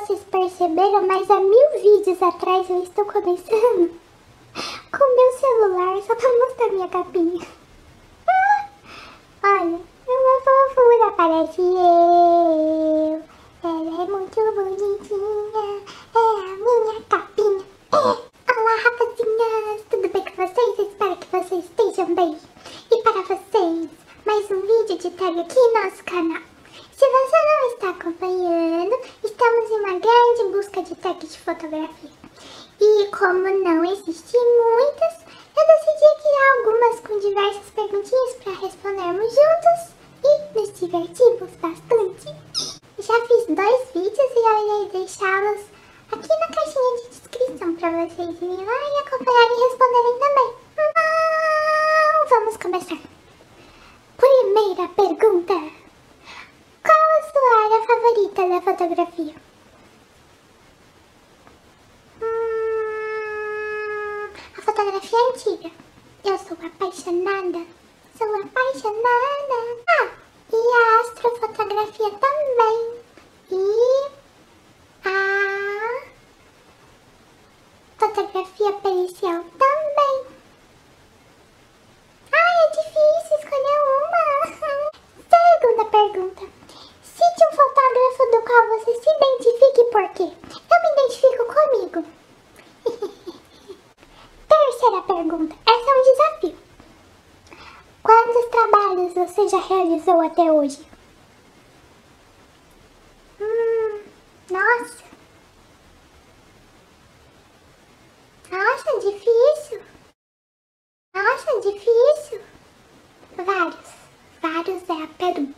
vocês perceberam, mas há mil vídeos atrás eu estou começando com meu celular só pra mostrar minha capinha. Olha, uma fofura, parece eu. Ela é muito bonitinha, é a minha capinha. É. Olá, rapazinhas, tudo bem com vocês? Espero que vocês estejam bem. E para vocês, mais um vídeo de tag aqui no nosso canal. Se você não está acompanhando, estamos em uma grande busca de tags de fotografia. E como não existem muitas, eu decidi criar algumas com diversas perguntinhas para respondermos juntos e nos divertimos bastante. Já fiz dois vídeos e eu irei deixá-los aqui na caixinha de descrição para vocês irem lá e acompanharem e responderem também. Antiga. Eu sou apaixonada. Sou apaixonada. Ah, e a astrofotografia também. E a fotografia pericial também. Ai, é difícil escolher uma. Segunda pergunta. Cite um fotógrafo do qual você se identifique por quê? Eu me identifico comigo. Terceira pergunta. Essa é um desafio. Quantos trabalhos você já realizou até hoje? Hum, nossa. Nossa, difícil. Nossa, difícil. Vários. Vários é a pergunta.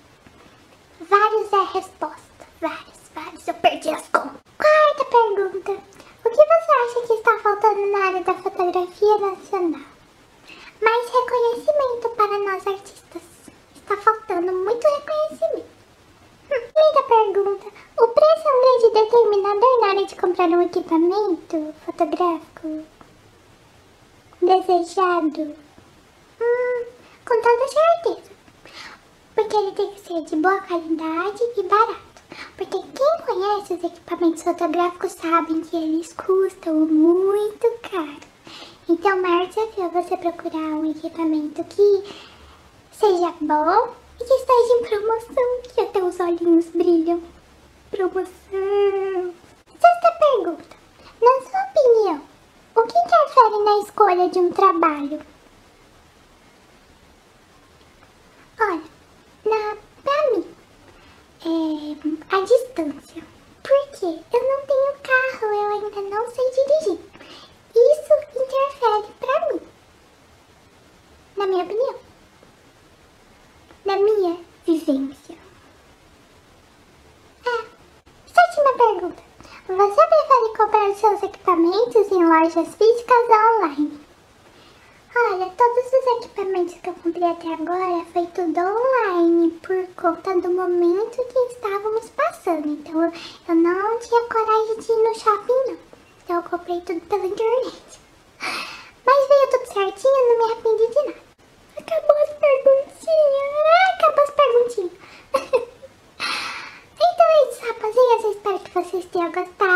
Vários é a resposta. Vários, vários. Eu perdi as contas. Quarta pergunta. O que você acha que está faltando na área da fotografia nacional? Mais reconhecimento para nós artistas. Está faltando muito reconhecimento. Hum, Quinta pergunta. O preço é um grande determinador na hora de comprar um equipamento fotográfico desejado? Hum, com toda certeza. Porque ele tem que ser de boa qualidade e barato. Porque quem conhece os equipamentos fotográficos sabe que eles custam muito caro. Então, o maior desafio é você procurar um equipamento que seja bom e que esteja em promoção, que até os olhinhos brilham. Promoção. Sexta pergunta. Na sua opinião, o que interfere na escolha de um trabalho? Olha, na, pra mim, é a distância. Porque eu não tenho carro, eu ainda não sei dirigir. Isso interfere pra mim. Na minha opinião. Na minha vivência. É. Sétima pergunta. Você prefere comprar seus equipamentos em lojas físicas ou online? Olha, todos os equipamentos que eu comprei até agora foi tudo online por conta do momento que estávamos passando. Então eu não tinha coragem de ir no shopping não. Então eu comprei tudo pela internet. Mas veio tudo certinho, não me arrependi de nada. Acabou as perguntinhas. Acabou as perguntinhas. Então é isso, rapazinhas. Eu espero